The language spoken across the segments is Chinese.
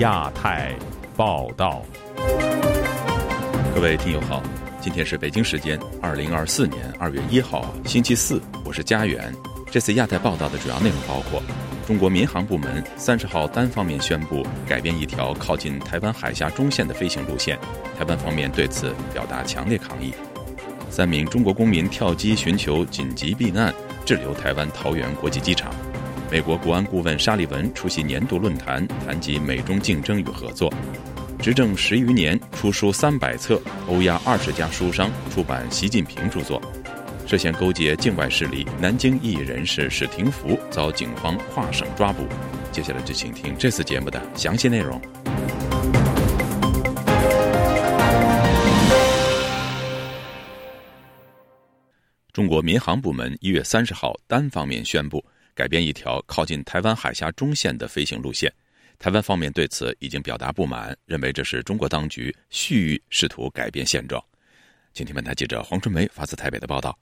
亚太报道，各位听友好，今天是北京时间二零二四年二月一号星期四，我是佳远。这次亚太报道的主要内容包括：中国民航部门三十号单方面宣布改变一条靠近台湾海峡中线的飞行路线，台湾方面对此表达强烈抗议；三名中国公民跳机寻求紧急避难，滞留台湾桃园国际机场。美国国安顾问沙利文出席年度论坛，谈及美中竞争与合作。执政十余年，出书三百册，欧亚二十家书商出版习近平著作。涉嫌勾结境外势力，南京异议人士史廷福遭警方跨省抓捕。接下来就请听这次节目的详细内容。中国民航部门一月三十号单方面宣布。改变一条靠近台湾海峡中线的飞行路线，台湾方面对此已经表达不满，认为这是中国当局蓄意试图改变现状。请听本台记者黄春梅发自台北的报道：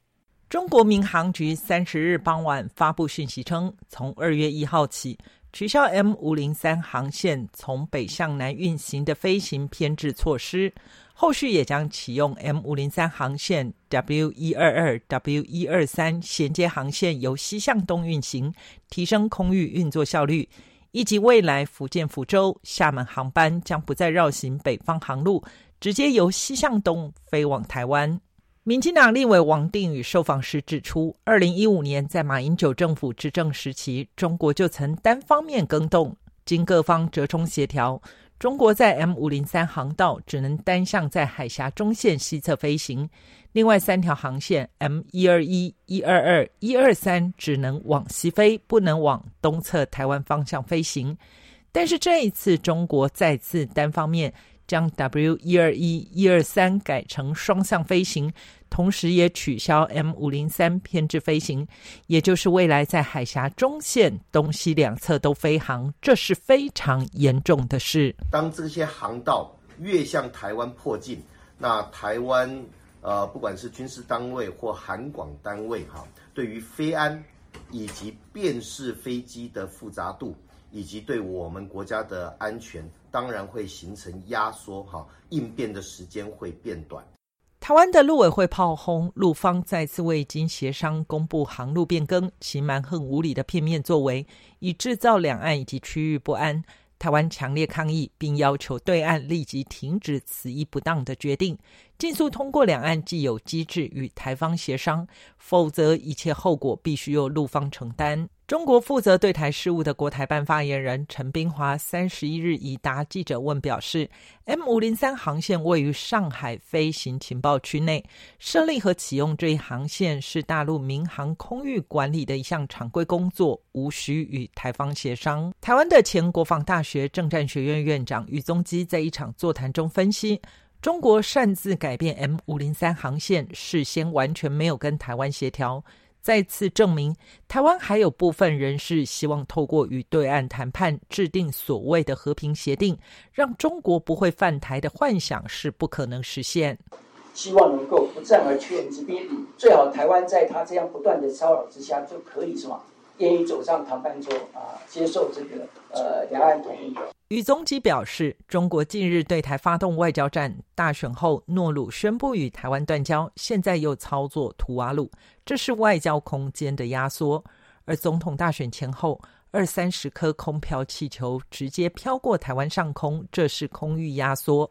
中国民航局三十日傍晚发布讯息称，从二月一号起取消 M 五零三航线从北向南运行的飞行偏置措施。后续也将启用 M 五零三航线、W 一二二、W 一二三衔接航线由西向东运行，提升空域运作效率，以及未来福建福州、厦门航班将不再绕行北方航路，直接由西向东飞往台湾。民进党立委王定宇受访时指出，二零一五年在马英九政府执政时期，中国就曾单方面更动，经各方折冲协调。中国在 M 五零三航道只能单向在海峡中线西侧飞行，另外三条航线 M 一二一、一二二、一二三只能往西飞，不能往东侧台湾方向飞行。但是这一次，中国再次单方面。将 W 一二一一二三改成双向飞行，同时也取消 M 五零三偏置飞行，也就是未来在海峡中线东西两侧都飞航，这是非常严重的事。当这些航道越向台湾迫近，那台湾呃，不管是军事单位或韩广单位哈，对于飞安以及辨识飞机的复杂度。以及对我们国家的安全，当然会形成压缩，哈，应变的时间会变短。台湾的陆委会炮轰陆方再次未经协商公布航路变更，其蛮横无理的片面作为，以制造两岸以及区域不安。台湾强烈抗议，并要求对岸立即停止此一不当的决定，尽速通过两岸既有机制与台方协商，否则一切后果必须由陆方承担。中国负责对台事务的国台办发言人陈冰华三十一日已答记者问表示，M 五零三航线位于上海飞行情报区内，设立和启用这一航线是大陆民航空域管理的一项常规工作，无需与台方协商。台湾的前国防大学政战学院院长余宗基在一场座谈中分析，中国擅自改变 M 五零三航线，事先完全没有跟台湾协调。再次证明，台湾还有部分人士希望透过与对岸谈判，制定所谓的和平协定，让中国不会犯台的幻想是不可能实现。希望能够不战而屈人之兵，最好台湾在他这样不断的骚扰之下，就可以什么？愿意走上谈判桌啊，接受这个呃两岸统一。宇宗基表示，中国近日对台发动外交战，大选后诺鲁宣布与台湾断交，现在又操作图瓦鲁，这是外交空间的压缩。而总统大选前后，二三十颗空飘气球直接飘过台湾上空，这是空域压缩。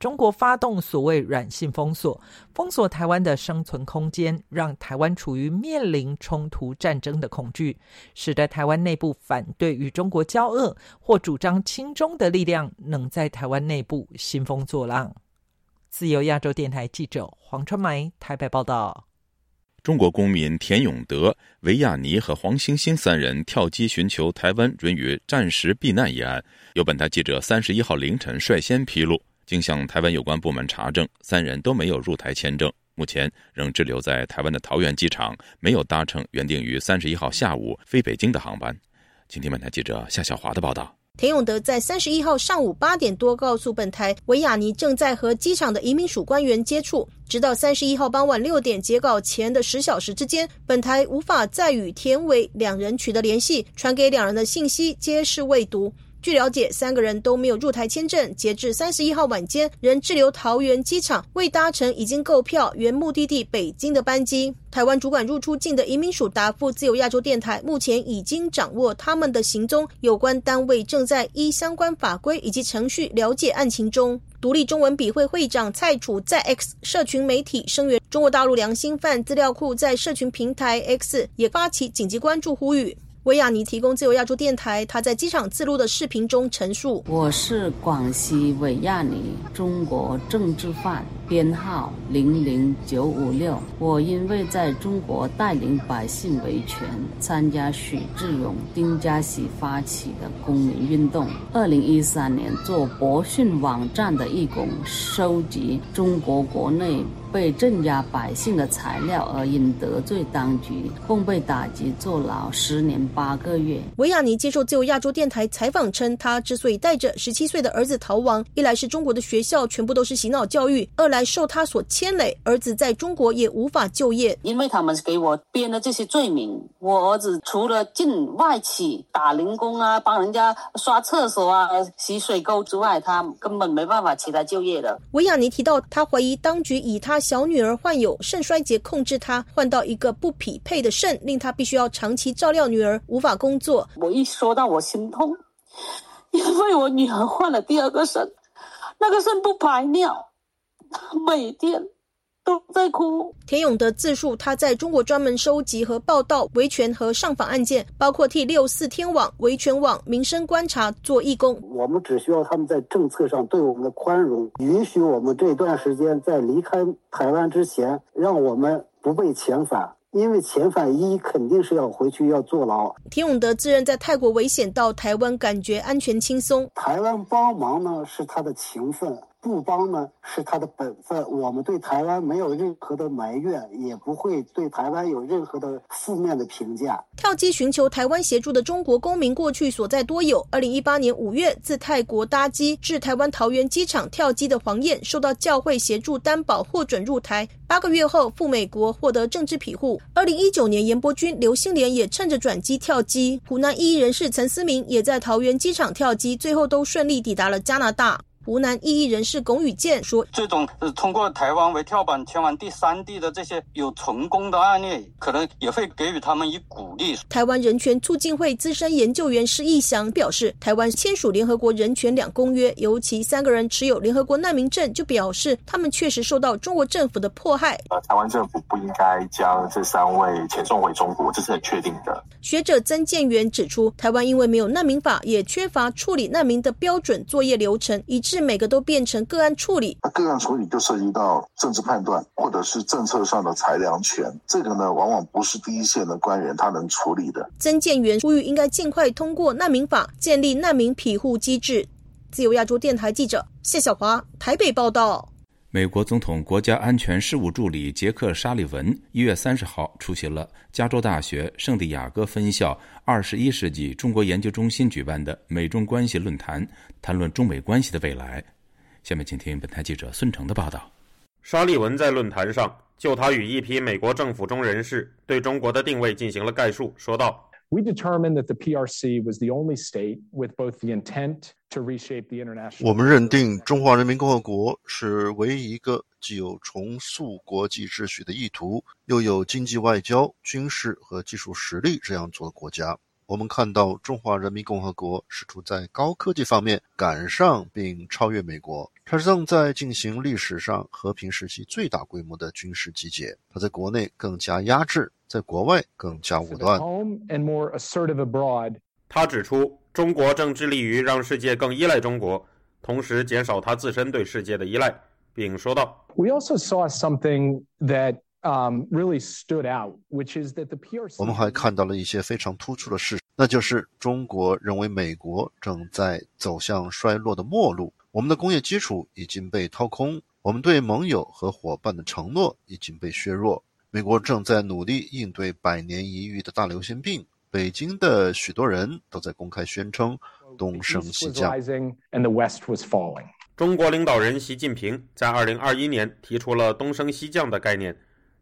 中国发动所谓软性封锁，封锁台湾的生存空间，让台湾处于面临冲突战争的恐惧，使得台湾内部反对与中国交恶或主张亲中的力量，能在台湾内部兴风作浪。自由亚洲电台记者黄春梅台北报道：中国公民田永德、维亚尼和黄星星三人跳机寻求台湾准予暂时避难一案，由本台记者三十一号凌晨率先披露。经向台湾有关部门查证，三人都没有入台签证，目前仍滞留在台湾的桃园机场，没有搭乘原定于三十一号下午飞北京的航班。请听本台记者夏小华的报道。田永德在三十一号上午八点多告诉本台，维亚尼正在和机场的移民署官员接触，直到三十一号傍晚六点截稿前的十小时之间，本台无法再与田伟两人取得联系，传给两人的信息皆是未读。据了解，三个人都没有入台签证，截至三十一号晚间，仍滞留桃园机场，未搭乘已经购票原目的地北京的班机。台湾主管入出境的移民署答复自由亚洲电台，目前已经掌握他们的行踪，有关单位正在依相关法规以及程序了解案情中。独立中文笔会会长蔡楚在 X 社群媒体声援中国大陆良心犯资料库，在社群平台 X 也发起紧急关注呼吁。维亚尼提供自由亚洲电台，他在机场自录的视频中陈述：“我是广西维亚尼，中国政治犯，编号零零九五六。我因为在中国带领百姓维权，参加许志勇、丁家喜发起的公民运动。二零一三年做博讯网站的义工，收集中国国内。”被镇压百姓的材料而因得罪当局，共被打击坐牢十年八个月。维亚尼接受自由亚洲电台采访称，他之所以带着十七岁的儿子逃亡，一来是中国的学校全部都是洗脑教育，二来受他所牵累，儿子在中国也无法就业。因为他们给我编的这些罪名，我儿子除了进外企打零工啊，帮人家刷厕所啊、洗水沟之外，他根本没办法起来就业的。维亚尼提到，他怀疑当局以他。小女儿患有肾衰竭，控制他换到一个不匹配的肾，令他必须要长期照料女儿，无法工作。我一说到我心痛，因为我女儿换了第二个肾，那个肾不排尿，每天。都在哭。田勇德自述，他在中国专门收集和报道维权和上访案件，包括替六四天网、维权网、民生观察做义工。我们只需要他们在政策上对我们的宽容，允许我们这段时间在离开台湾之前，让我们不被遣返，因为遣返一肯定是要回去要坐牢。田永德自认在泰国危险，到台湾感觉安全轻松。台湾帮忙呢，是他的情分。不帮呢是他的本分，我们对台湾没有任何的埋怨，也不会对台湾有任何的负面的评价。跳机寻求台湾协助的中国公民过去所在多有。二零一八年五月自泰国搭机至台湾桃园机场跳机的黄燕，受到教会协助担保获准入台，八个月后赴美国获得政治庇护。二零一九年严伯钧、刘星莲也趁着转机跳机，湖南异议人士陈思明也在桃园机场跳机，最后都顺利抵达了加拿大。湖南异议人士龚宇健说：“这种通过台湾为跳板前往第三地的这些有成功的案例，可能也会给予他们以鼓励。”台湾人权促进会资深研究员施义祥表示：“台湾签署联合国人权两公约，尤其三个人持有联合国难民证，就表示他们确实受到中国政府的迫害。呃，台湾政府不应该将这三位遣送回中国，这是很确定的。”学者曾建元指出，台湾因为没有难民法，也缺乏处理难民的标准作业流程，以。是每个都变成个案处理，个案处理就涉及到政治判断，或者是政策上的裁量权，这个呢，往往不是第一线的官员他能处理的。曾建元呼吁应该尽快通过难民法，建立难民庇护机制。自由亚洲电台记者谢小华台北报道。美国总统国家安全事务助理杰克·沙利文一月三十号出席了加州大学圣地亚哥分校二十一世纪中国研究中心举办的美中关系论坛，谈论中美关系的未来。下面请听本台记者孙成的报道。沙利文在论坛上就他与一批美国政府中人士对中国的定位进行了概述，说道。We determined that the PRC was the only state with both the intent to reshape the international. 我们认定中华人民共和国是唯一一个既有重塑国际秩序的意图，又有经济、外交、军事和技术实力这样做的国家。我们看到中华人民共和国试图在高科技方面赶上并超越美国，它正在进行历史上和平时期最大规模的军事集结。它在国内更加压制。在国外更加武断。他指出，中国正致力于让世界更依赖中国，同时减少他自身对世界的依赖，并说道：“We also saw something that um really stood out, which is that the PRC。”我们还看到了一些非常突出的事实，那就是中国认为美国正在走向衰落的末路，我们的工业基础已经被掏空，我们对盟友和伙伴的承诺已经被削弱。美国正在努力应对百年一遇的大流行病。北京的许多人都在公开宣称东升西降。中国领导人习近平在2021年提出了东升西降的概念，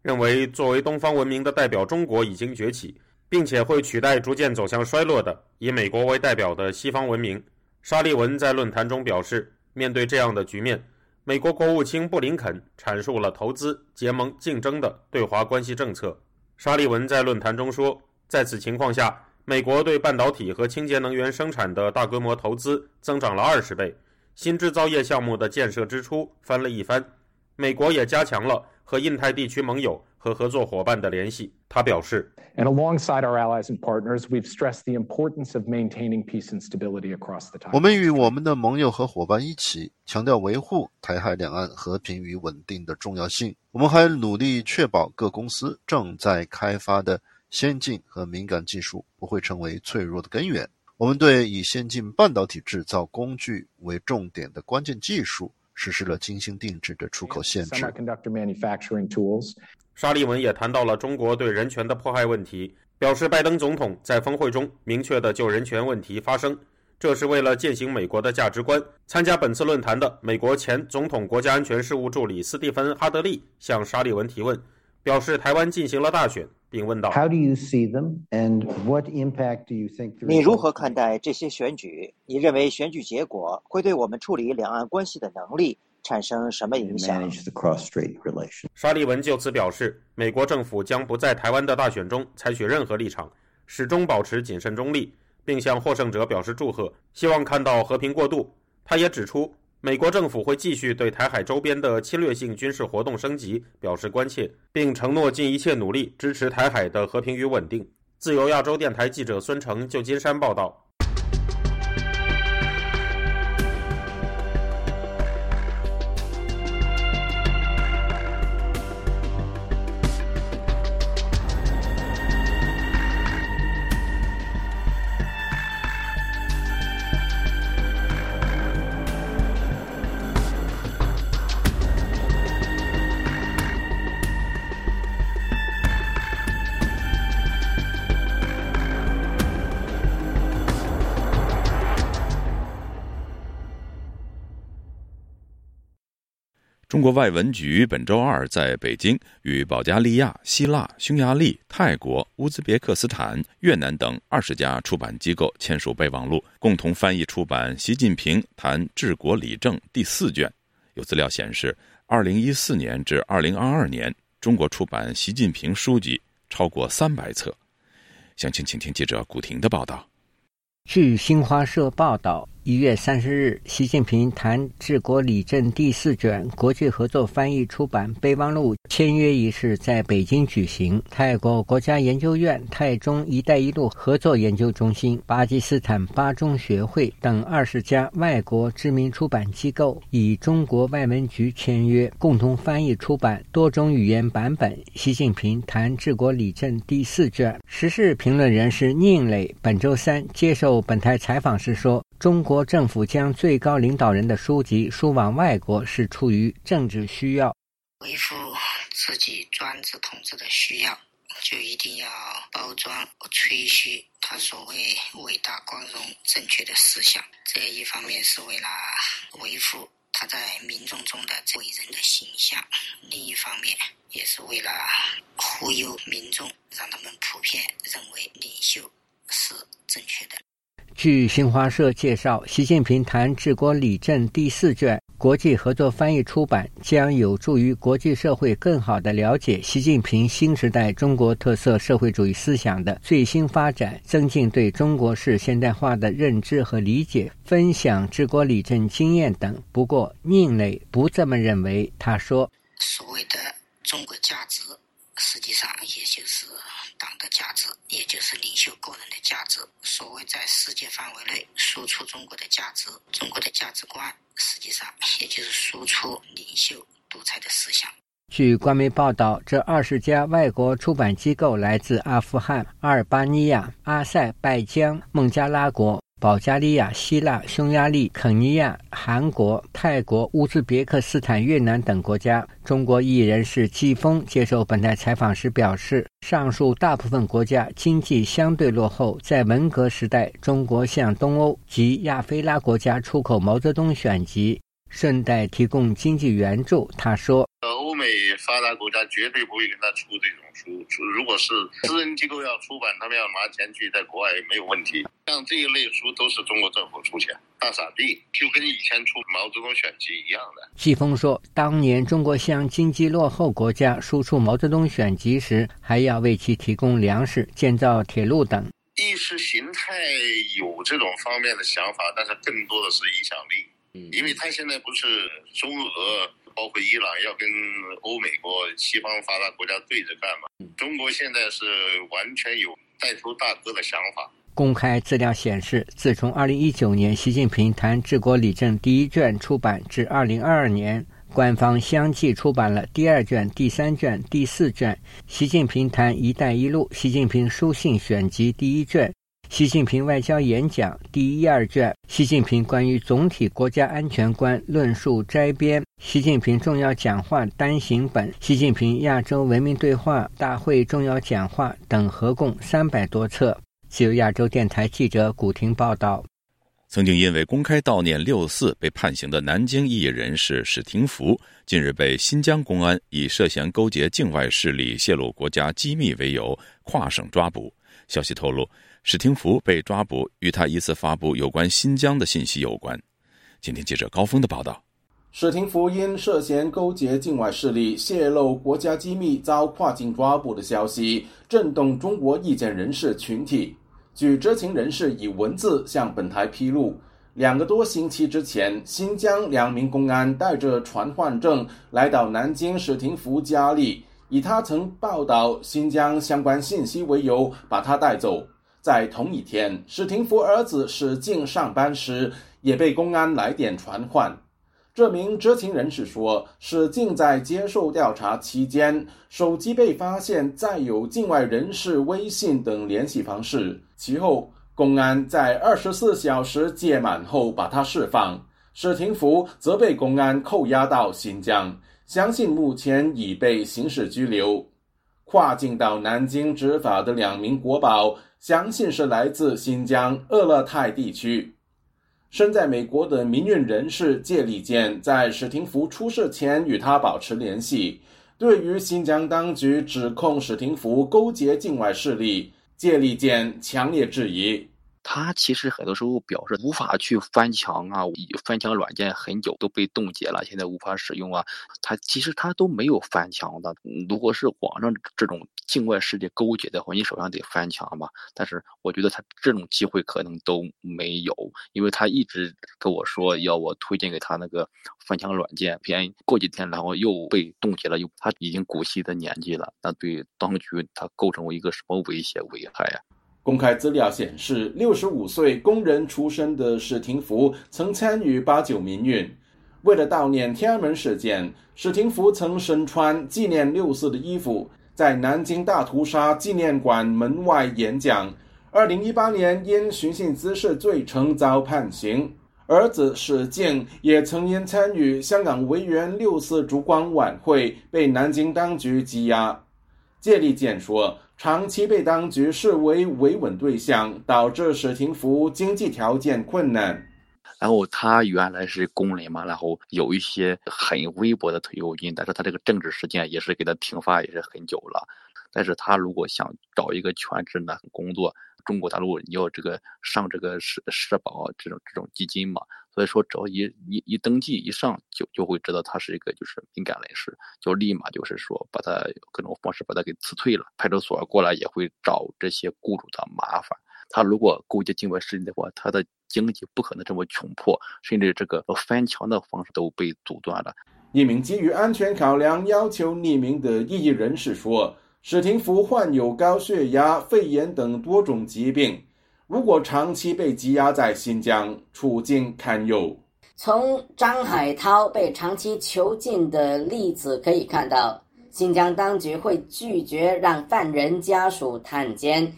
认为作为东方文明的代表，中国已经崛起，并且会取代逐渐走向衰落的以美国为代表的西方文明。沙利文在论坛中表示，面对这样的局面，美国国务卿布林肯阐述了投资、结盟、竞争的对华关系政策。沙利文在论坛中说，在此情况下，美国对半导体和清洁能源生产的大规模投资增长了二十倍，新制造业项目的建设支出翻了一番。美国也加强了和印太地区盟友和合作伙伴的联系。他表示。And alongside our allies and partners, we've stressed the importance of maintaining peace and stability across the time. 我们与我们的盟友和伙伴一起强调维护台海两岸和平与稳定的重要性。我们还努力确保各公司正在开发的先进和敏感技术不会成为脆弱的根源。我们对以先进半导体制造工具为重点的关键技术实施了精心定制的出口限制。Semiconductor manufacturing tools. 沙利文也谈到了中国对人权的迫害问题，表示拜登总统在峰会中明确的就人权问题发声，这是为了践行美国的价值观。参加本次论坛的美国前总统国家安全事务助理斯蒂芬·哈德利向沙利文提问，表示台湾进行了大选，并问道：“How do you see them, and what impact do you think？” 你如何看待这些选举？你认为选举结果会对我们处理两岸关系的能力？产生什么影响？沙利文就此表示，美国政府将不在台湾的大选中采取任何立场，始终保持谨慎中立，并向获胜者表示祝贺，希望看到和平过渡。他也指出，美国政府会继续对台海周边的侵略性军事活动升级表示关切，并承诺尽一切努力支持台海的和平与稳定。自由亚洲电台记者孙成，旧金山报道。中国外文局本周二在北京与保加利亚、希腊、匈牙利、泰国、乌兹别克斯坦、越南等二十家出版机构签署备忘录，共同翻译出版《习近平谈治国理政》第四卷。有资料显示，二零一四年至二零二二年，中国出版习近平书籍超过三百册。详情，请听记者古婷的报道。据新华社报道。一月三十日，习近平谈治国理政第四卷国际合作翻译出版备忘录签约仪式在北京举行。泰国国家研究院、泰中“一带一路”合作研究中心、巴基斯坦巴中学会等二十家外国知名出版机构与中国外文局签约，共同翻译出版多种语言版本《习近平谈治国理政第四卷》。时事评论人士宁磊本周三接受本台采访时说。中国政府将最高领导人的书籍输往外国，是出于政治需要，维护自己专制统治的需要，就一定要包装、吹嘘他所谓伟大、光荣、正确的思想。这一方面是为了维护他在民众中的伟人的形象，另一方面也是为了忽悠民众，让他们普遍认为领袖是正确的。据新华社介绍，习近平谈治国理政第四卷国际合作翻译出版，将有助于国际社会更好地了解习近平新时代中国特色社会主义思想的最新发展，增进对中国式现代化的认知和理解，分享治国理政经验等。不过，宁磊不这么认为。他说：“所谓的中国价值，实际上也就是。”党的价值，也就是领袖个人的价值。所谓在世界范围内输出中国的价值，中国的价值观，实际上也就是输出领袖独裁的思想。据官媒报道，这二十家外国出版机构来自阿富汗、阿尔巴尼亚、阿塞拜疆、孟加拉国。保加利亚、希腊、匈牙利、肯尼亚、韩国、泰国、乌兹别克斯坦、越南等国家，中国艺人士季风接受本台采访时表示，上述大部分国家经济相对落后，在文革时代，中国向东欧及亚非拉国家出口毛泽东选集，顺带提供经济援助。他说：“欧美发达国家绝对不会跟他出这种书，出如果是私人机构要出版，他们要拿钱去在国外没有问题。像这一类书都是中国政府出钱，大傻逼，就跟以前出毛泽东选集一样的。季风说，当年中国向经济落后国家输出毛泽东选集时，还要为其提供粮食、建造铁路等。意识形态有这种方面的想法，但是更多的是影响力。嗯，因为他现在不是中俄，包括伊朗要跟欧美国、西方发达国家对着干嘛？中国现在是完全有带头大哥的想法。公开资料显示，自从2019年习近平谈治国理政第一卷出版至2022年。官方相继出版了第二卷、第三卷、第四卷《习近平谈“一带一路”》、《习近平书信选集》第一卷、《习近平外交演讲》第一二卷、《习近平关于总体国家安全观论述摘编》、《习近平重要讲话单行本》、《习近平亚洲文明对话大会重要讲话》等，合共三百多册。自由亚洲电台记者古婷报道。曾经因为公开悼念六四被判刑的南京异议人士史廷福，近日被新疆公安以涉嫌勾结境外势力泄露国家机密为由跨省抓捕。消息透露，史廷福被抓捕与他疑似发布有关新疆的信息有关。今天记者高峰的报道：史廷福因涉嫌勾结境外势力泄露国家机密遭跨境抓捕的消息，震动中国意见人士群体。据知情人士以文字向本台披露，两个多星期之前，新疆两名公安带着传唤证来到南京史廷福家里，以他曾报道新疆相关信息为由把他带走。在同一天，史廷福儿子史进上班时也被公安来电传唤。这名知情人士说，史进在接受调查期间，手机被发现载有境外人士微信等联系方式。其后，公安在二十四小时届满后把他释放。史廷福则被公安扣押到新疆，相信目前已被刑事拘留。跨境到南京执法的两名国宝，相信是来自新疆鄂勒泰地区。身在美国的民运人士谢立健在史廷福出事前与他保持联系。对于新疆当局指控史廷福勾结境外势力，谢立健强烈质疑。他其实很多时候表示无法去翻墙啊，翻墙软件很久都被冻结了，现在无法使用啊。他其实他都没有翻墙的。如果是网上这种境外势力勾结的话，你首先得翻墙嘛。但是我觉得他这种机会可能都没有，因为他一直跟我说要我推荐给他那个翻墙软件，偏过几天然后又被冻结了，又他已经古稀的年纪了，那对当局他构成一个什么威胁危害呀？公开资料显示，六十五岁工人出身的史廷福曾参与八九民运。为了悼念天安门事件，史廷福曾身穿纪念六四的衣服，在南京大屠杀纪念馆门外演讲。二零一八年因寻衅滋事罪成遭判刑。儿子史静也曾因参与香港维园六四烛光晚会被南京当局羁押。谢立健说。长期被当局视为维稳对象，导致史廷福经济条件困难。然后他原来是工人嘛，然后有一些很微薄的退休金，但是他这个政治事件也是给他停发也是很久了。但是他如果想找一个全职的工作，中国大陆你要这个上这个社社保这种这种基金嘛。所以说，只要一一一登记一上，就就会知道他是一个就是敏感人士，就立马就是说把他各种方式把他给辞退了。派出所过来也会找这些雇主的麻烦。他如果勾结境外势力的话，他的经济不可能这么窘迫，甚至这个翻墙的方式都被阻断了。一名基于安全考量要求匿名的异议人士说：“史廷福患有高血压、肺炎等多种疾病。”如果长期被羁押在新疆，处境堪忧。从张海涛被长期囚禁的例子可以看到，新疆当局会拒绝让犯人家属探监，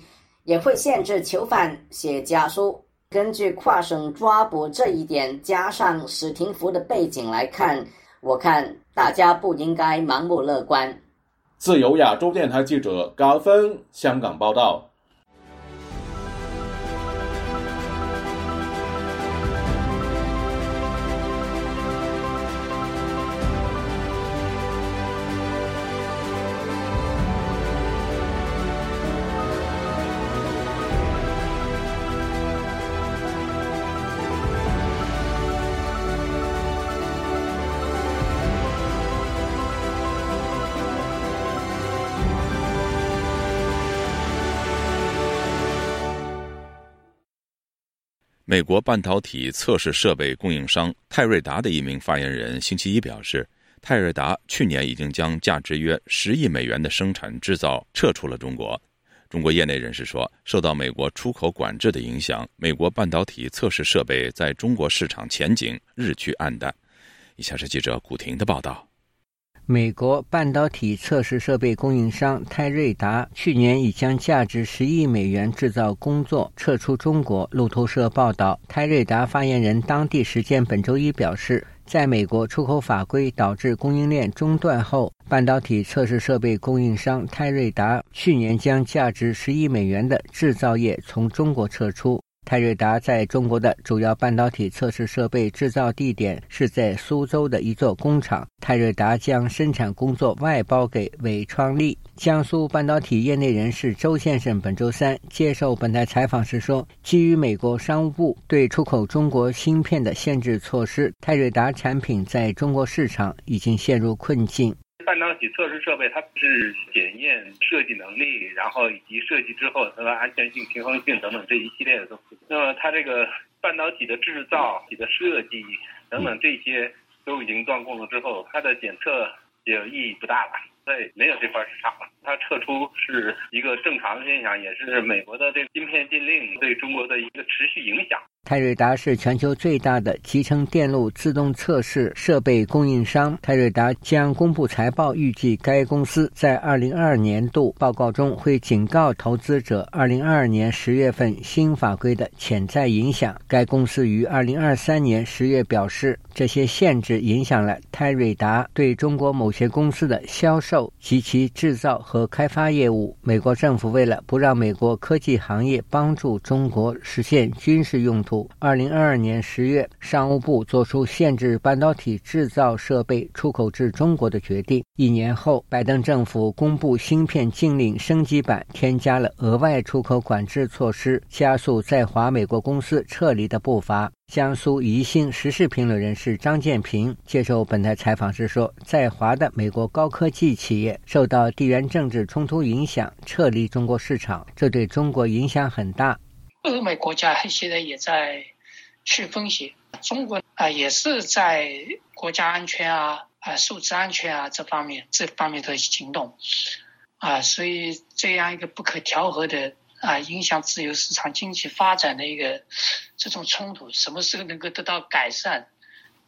也会限制囚犯写家书。根据跨省抓捕这一点，加上史廷福的背景来看，我看大家不应该盲目乐观。自由亚洲电台记者高峰香港报道。美国半导体测试设备供应商泰瑞达的一名发言人星期一表示，泰瑞达去年已经将价值约十亿美元的生产制造撤出了中国。中国业内人士说，受到美国出口管制的影响，美国半导体测试设备在中国市场前景日趋黯淡。以下是记者古婷的报道。美国半导体测试设备供应商泰瑞达去年已将价值十亿美元制造工作撤出中国。路透社报道，泰瑞达发言人当地时间本周一表示，在美国出口法规导致供应链中断后，半导体测试设备供应商泰瑞达去年将价值十亿美元的制造业从中国撤出。泰瑞达在中国的主要半导体测试设备制造地点是在苏州的一座工厂。泰瑞达将生产工作外包给伟创力。江苏半导体业内人士周先生本周三接受本台采访时说：“基于美国商务部对出口中国芯片的限制措施，泰瑞达产品在中国市场已经陷入困境。”半导体测试设备，它是检验设计能力，然后以及设计之后它的安全性、平衡性等等这一系列的东西。那么它这个半导体的制造、体的设计等等这些都已经断供了之后，它的检测也意义不大了，对，没有这块市场了。它撤出是一个正常的现象，也是美国的这个芯片禁令对中国的一个持续影响。泰瑞达是全球最大的集成电路自动测试设备供应商。泰瑞达将公布财报，预计该公司在2022年度报告中会警告投资者2022年10月份新法规的潜在影响。该公司于2023年10月表示，这些限制影响了泰瑞达对中国某些公司的销售及其制造和开发业务。美国政府为了不让美国科技行业帮助中国实现军事用途。二零二二年十月，商务部作出限制半导体制造设备出口至中国的决定。一年后，拜登政府公布芯片禁令升级版，添加了额外出口管制措施，加速在华美国公司撤离的步伐。江苏宜兴时事评论人士张建平接受本台采访时说：“在华的美国高科技企业受到地缘政治冲突影响，撤离中国市场，这对中国影响很大。”欧美国家现在也在去风险，中国啊也是在国家安全啊、啊数字安全啊这方面这方面的行动啊，所以这样一个不可调和的啊影响自由市场经济发展的一个这种冲突，什么时候能够得到改善？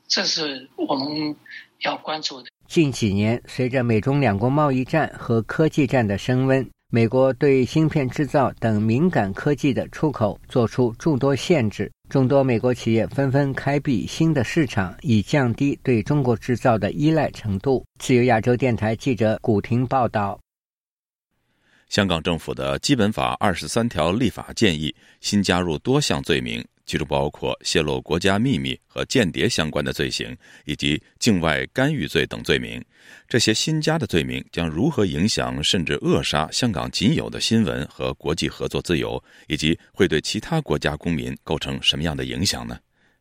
这是我们要关注的。近几年，随着美中两国贸易战和科技战的升温。美国对芯片制造等敏感科技的出口做出诸多限制，众多美国企业纷纷开辟新的市场，以降低对中国制造的依赖程度。自由亚洲电台记者古婷报道。香港政府的基本法二十三条立法建议新加入多项罪名。其中包括泄露国家秘密和间谍相关的罪行，以及境外干预罪等罪名。这些新加的罪名将如何影响甚至扼杀香港仅有的新闻和国际合作自由，以及会对其他国家公民构成什么样的影响呢？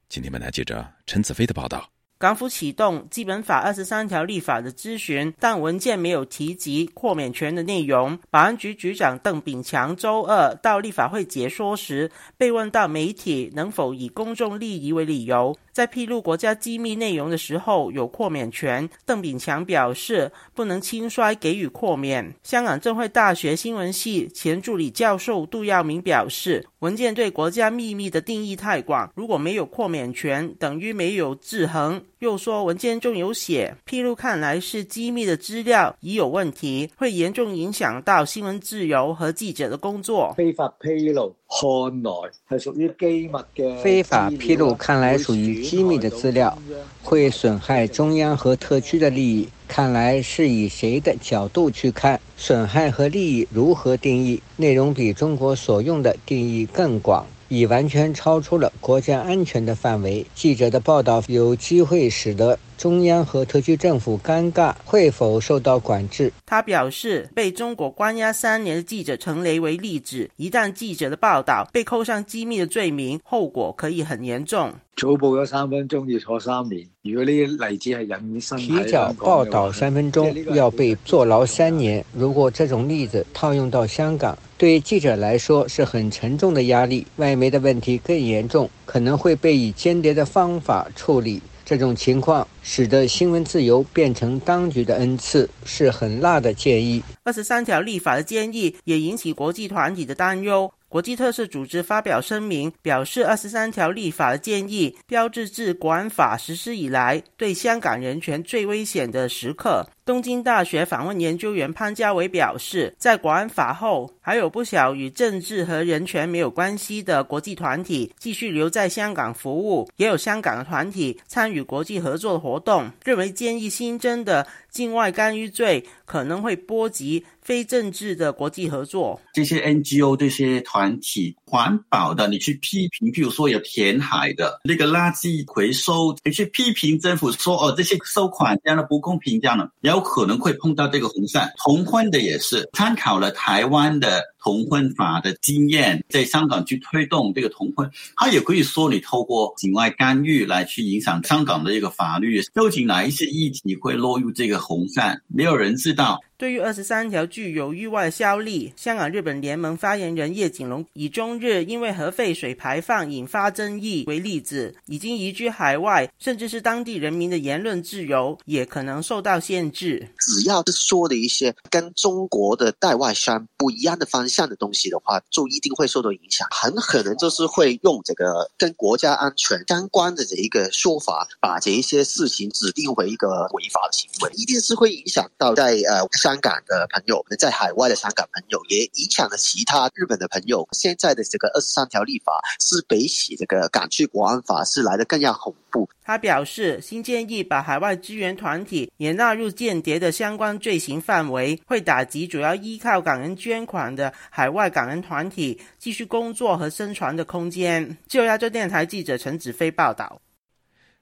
今天本台记者陈子飞的报道。港府启动基本法二十三条立法的咨询，但文件没有提及豁免权的内容。保安局局长邓炳强周二到立法会解说时，被问到媒体能否以公众利益为理由。在披露国家机密内容的时候有豁免权，邓炳强表示不能轻率给予豁免。香港政会大学新闻系前助理教授杜耀明表示，文件对国家秘密的定义太广，如果没有豁免权，等于没有制衡。又说文件中有写，披露看来是机密的资料已有问题，会严重影响到新闻自由和记者的工作。非法披露看来系属于机密嘅，非法披露看来属于。机密的资料会损害中央和特区的利益，看来是以谁的角度去看损害和利益如何定义？内容比中国所用的定义更广。已完全超出了国家安全的范围。记者的报道有机会使得中央和特区政府尴尬，会否受到管制？他表示，被中国关押三年的记者陈雷为例子，一旦记者的报道被扣上机密的罪名，后果可以很严重。早报咗三分钟要坐三年，如果呢啲例子系引申提早报道三分钟要被坐牢三年，如果这种例子套用到香港。对记者来说是很沉重的压力。外媒的问题更严重，可能会被以间谍的方法处理。这种情况使得新闻自由变成当局的恩赐，是很辣的建议。二十三条立法的建议也引起国际团体的担忧。国际特赦组织发表声明，表示二十三条立法的建议标志自国安法实施以来对香港人权最危险的时刻。东京大学访问研究员潘家伟表示，在国安法后，还有不少与政治和人权没有关系的国际团体继续留在香港服务，也有香港的团体参与国际合作活动。认为建议新增的境外干预罪可能会波及非政治的国际合作。这些 NGO 这些团体环保的，你去批评，譬如说有填海的那个垃圾回收，你去批评政府说哦这些收款这样的不公平这样的，然后。可能会碰到这个红线，同婚的也是参考了台湾的同婚法的经验，在香港去推动这个同婚，他也可以说你透过境外干预来去影响香港的一个法律，究竟哪一些议题会落入这个红线，没有人知道。对于二十三条具有域外效力，香港日本联盟发言人叶景龙以中日因为核废水排放引发争议为例子，已经移居海外，甚至是当地人民的言论自由也可能受到限制。只要是说的一些跟中国的代外商不一样的方向的东西的话，就一定会受到影响，很可能就是会用这个跟国家安全相关的这一个说法，把这一些事情指定为一个违法的行为，一定是会影响到在呃。香港的朋友，在海外的香港朋友，也影响了其他日本的朋友。现在的这个二十三条立法是比起这个港区国安法是来的更要恐怖。他表示，新建议把海外支援团体也纳入间谍的相关罪行范围，会打击主要依靠港人捐款的海外港人团体继续工作和生存的空间。就亚洲电台记者陈子飞报道。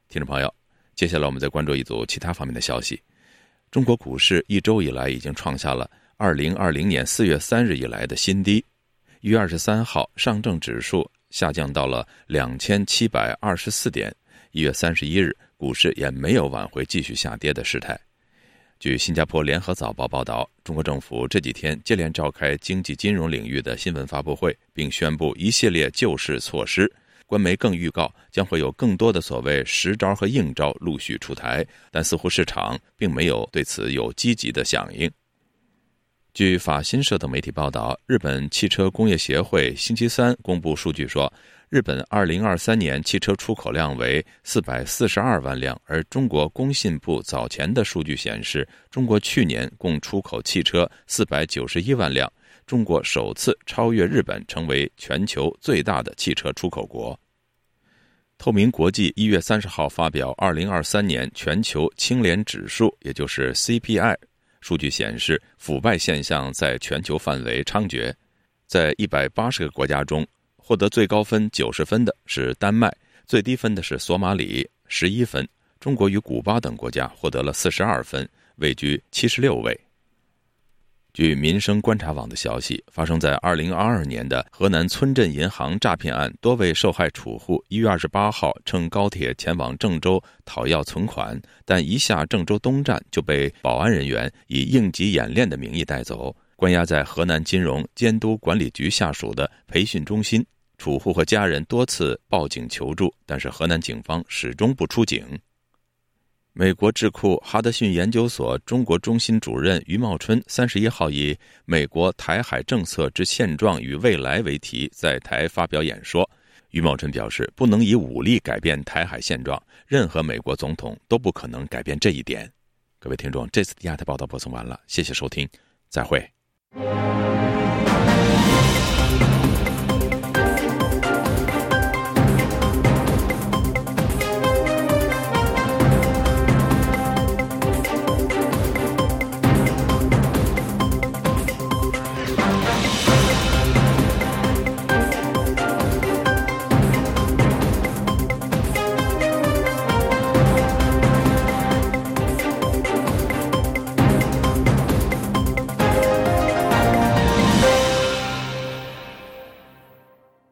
听众朋友，接下来我们再关注一组其他方面的消息。中国股市一周以来已经创下了二零二零年四月三日以来的新低。一月二十三号，上证指数下降到了两千七百二十四点。一月三十一日，股市也没有挽回继续下跌的势态。据新加坡联合早报报道，中国政府这几天接连召开经济金融领域的新闻发布会，并宣布一系列救市措施。官媒更预告将会有更多的所谓实招和硬招陆续出台，但似乎市场并没有对此有积极的响应。据法新社等媒体报道，日本汽车工业协会星期三公布数据说，日本2023年汽车出口量为442万辆，而中国工信部早前的数据显示，中国去年共出口汽车491万辆。中国首次超越日本，成为全球最大的汽车出口国。透明国际一月三十号发表二零二三年全球清廉指数，也就是 CPI 数据显示，腐败现象在全球范围猖獗。在一百八十个国家中，获得最高分九十分的是丹麦，最低分的是索马里十一分。中国与古巴等国家获得了四十二分，位居七十六位。据民生观察网的消息，发生在二零二二年的河南村镇银行诈骗案，多位受害储户一月二十八号乘高铁前往郑州讨要存款，但一下郑州东站就被保安人员以应急演练的名义带走，关押在河南金融监督管理局下属的培训中心。储户和家人多次报警求助，但是河南警方始终不出警。美国智库哈德逊研究所中国中心主任于茂春三十一号以“美国台海政策之现状与未来”为题在台发表演说。于茂春表示，不能以武力改变台海现状，任何美国总统都不可能改变这一点。各位听众，这次的亚太报道播送完了，谢谢收听，再会。